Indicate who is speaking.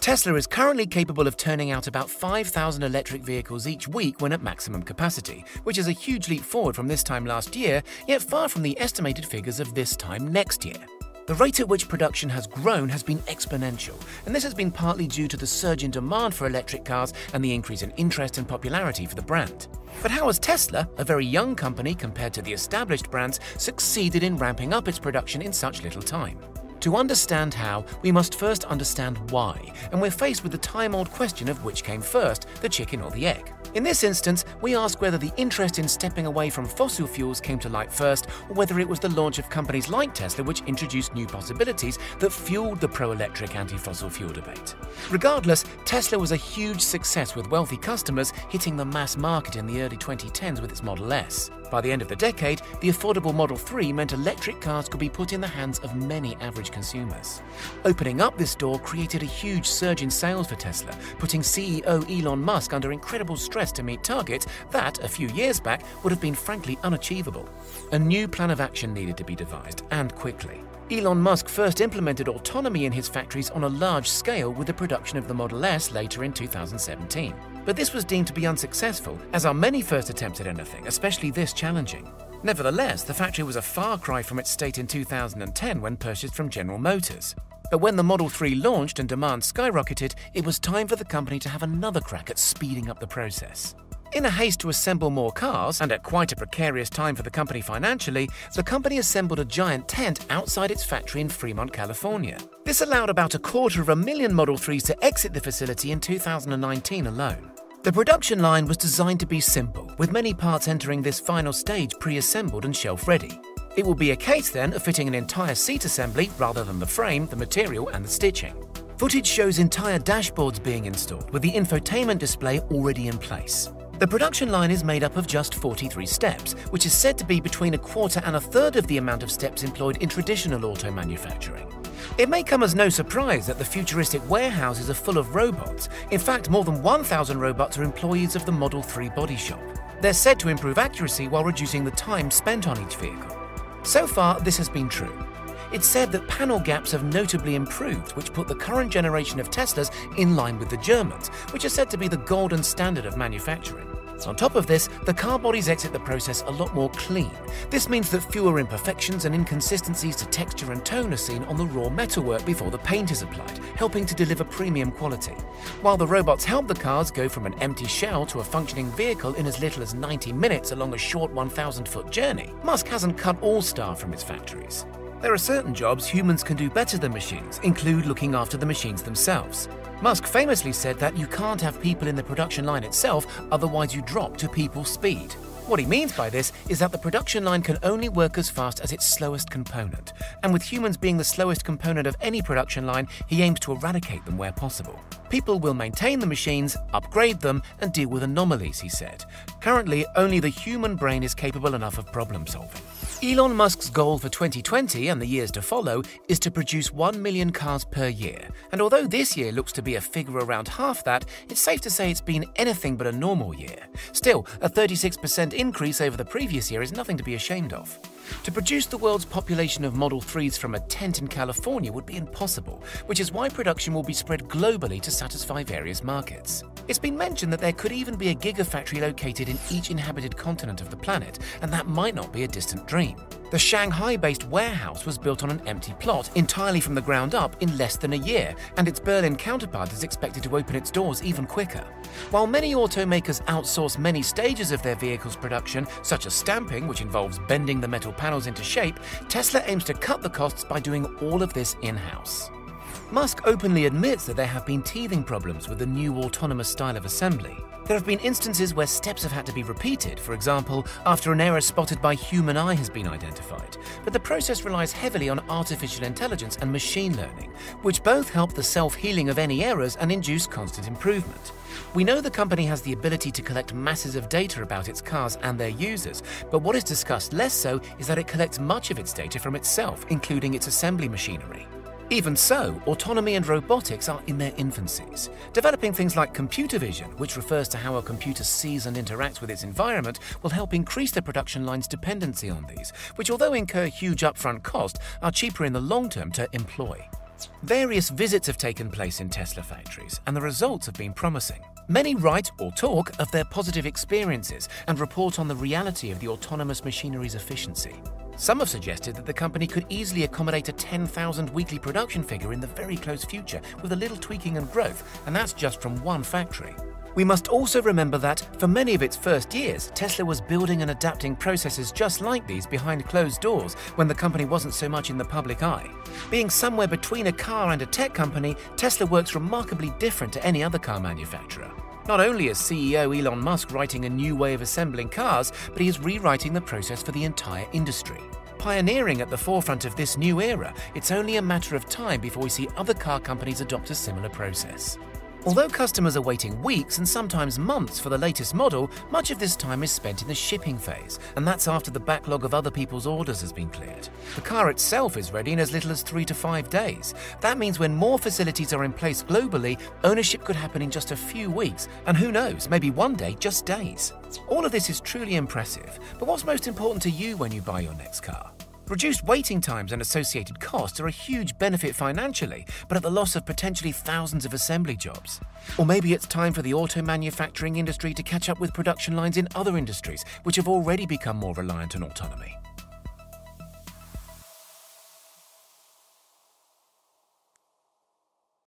Speaker 1: Tesla is currently capable of turning out about 5,000 electric vehicles each week when at maximum capacity, which is a huge leap forward from this time last year, yet far from the estimated figures of this time next year. The rate at which production has grown has been exponential, and this has been partly due to the surge in demand for electric cars and the increase in interest and popularity for the brand. But how has Tesla, a very young company compared to the established brands, succeeded in ramping up its production in such little time? To understand how, we must first understand why, and we're faced with the time old question of which came first, the chicken or the egg. In this instance, we ask whether the interest in stepping away from fossil fuels came to light first, or whether it was the launch of companies like Tesla which introduced new possibilities that fueled the pro electric anti fossil fuel debate. Regardless, Tesla was a huge success with wealthy customers hitting the mass market in the early 2010s with its Model S. By the end of the decade, the affordable Model 3 meant electric cars could be put in the hands of many average consumers. Opening up this door created a huge surge in sales for Tesla, putting CEO Elon Musk under incredible stress to meet targets that, a few years back, would have been frankly unachievable. A new plan of action needed to be devised, and quickly. Elon Musk first implemented autonomy in his factories on a large scale with the production of the Model S later in 2017. But this was deemed to be unsuccessful, as are many first attempts at anything, especially this challenging. Nevertheless, the factory was a far cry from its state in 2010 when purchased from General Motors. But when the Model 3 launched and demand skyrocketed, it was time for the company to have another crack at speeding up the process. In a haste to assemble more cars, and at quite a precarious time for the company financially, the company assembled a giant tent outside its factory in Fremont, California. This allowed about a quarter of a million Model 3s to exit the facility in 2019 alone. The production line was designed to be simple, with many parts entering this final stage pre assembled and shelf ready. It will be a case then of fitting an entire seat assembly rather than the frame, the material, and the stitching. Footage shows entire dashboards being installed with the infotainment display already in place. The production line is made up of just 43 steps, which is said to be between a quarter and a third of the amount of steps employed in traditional auto manufacturing. It may come as no surprise that the futuristic warehouses are full of robots. In fact, more than 1,000 robots are employees of the Model 3 body shop. They're said to improve accuracy while reducing the time spent on each vehicle. So far, this has been true. It's said that panel gaps have notably improved, which put the current generation of Teslas in line with the Germans, which are said to be the golden standard of manufacturing. On top of this, the car bodies exit the process a lot more clean. This means that fewer imperfections and inconsistencies to texture and tone are seen on the raw metalwork before the paint is applied, helping to deliver premium quality. While the robots help the cars go from an empty shell to a functioning vehicle in as little as 90 minutes along a short 1,000 foot journey, Musk hasn't cut all staff from its factories. There are certain jobs humans can do better than machines, include looking after the machines themselves. Musk famously said that you can't have people in the production line itself, otherwise, you drop to people speed. What he means by this is that the production line can only work as fast as its slowest component, and with humans being the slowest component of any production line, he aims to eradicate them where possible. People will maintain the machines, upgrade them, and deal with anomalies, he said. Currently, only the human brain is capable enough of problem solving. Elon Musk's goal for 2020 and the years to follow is to produce 1 million cars per year. And although this year looks to be a figure around half that, it's safe to say it's been anything but a normal year. Still, a 36% increase over the previous year is nothing to be ashamed of. To produce the world's population of Model 3s from a tent in California would be impossible, which is why production will be spread globally to satisfy various markets. It's been mentioned that there could even be a gigafactory located in each inhabited continent of the planet, and that might not be a distant dream. The Shanghai based warehouse was built on an empty plot, entirely from the ground up, in less than a year, and its Berlin counterpart is expected to open its doors even quicker. While many automakers outsource many stages of their vehicles' production, such as stamping, which involves bending the metal panels into shape, Tesla aims to cut the costs by doing all of this in house. Musk openly admits that there have been teething problems with the new autonomous style of assembly. There have been instances where steps have had to be repeated, for example, after an error spotted by human eye has been identified. But the process relies heavily on artificial intelligence and machine learning, which both help the self healing of any errors and induce constant improvement. We know the company has the ability to collect masses of data about its cars and their users, but what is discussed less so is that it collects much of its data from itself, including its assembly machinery. Even so, autonomy and robotics are in their infancies. Developing things like computer vision, which refers to how a computer sees and interacts with its environment, will help increase the production line's dependency on these, which, although incur huge upfront cost, are cheaper in the long term to employ. Various visits have taken place in Tesla factories, and the results have been promising. Many write or talk of their positive experiences and report on the reality of the autonomous machinery's efficiency. Some have suggested that the company could easily accommodate a 10,000 weekly production figure in the very close future with a little tweaking and growth, and that's just from one factory. We must also remember that, for many of its first years, Tesla was building and adapting processes just like these behind closed doors when the company wasn't so much in the public eye. Being somewhere between a car and a tech company, Tesla works remarkably different to any other car manufacturer. Not only is CEO Elon Musk writing a new way of assembling cars, but he is rewriting the process for the entire industry. Pioneering at the forefront of this new era, it's only a matter of time before we see other car companies adopt a similar process. Although customers are waiting weeks and sometimes months for the latest model, much of this time is spent in the shipping phase, and that's after the backlog of other people's orders has been cleared. The car itself is ready in as little as three to five days. That means when more facilities are in place globally, ownership could happen in just a few weeks, and who knows, maybe one day, just days. All of this is truly impressive, but what's most important to you when you buy your next car? Reduced waiting times and associated costs are a huge benefit financially, but at the loss of potentially thousands of assembly jobs. Or maybe it's time for the auto manufacturing industry to catch up with production lines in other industries, which have already become more reliant on autonomy.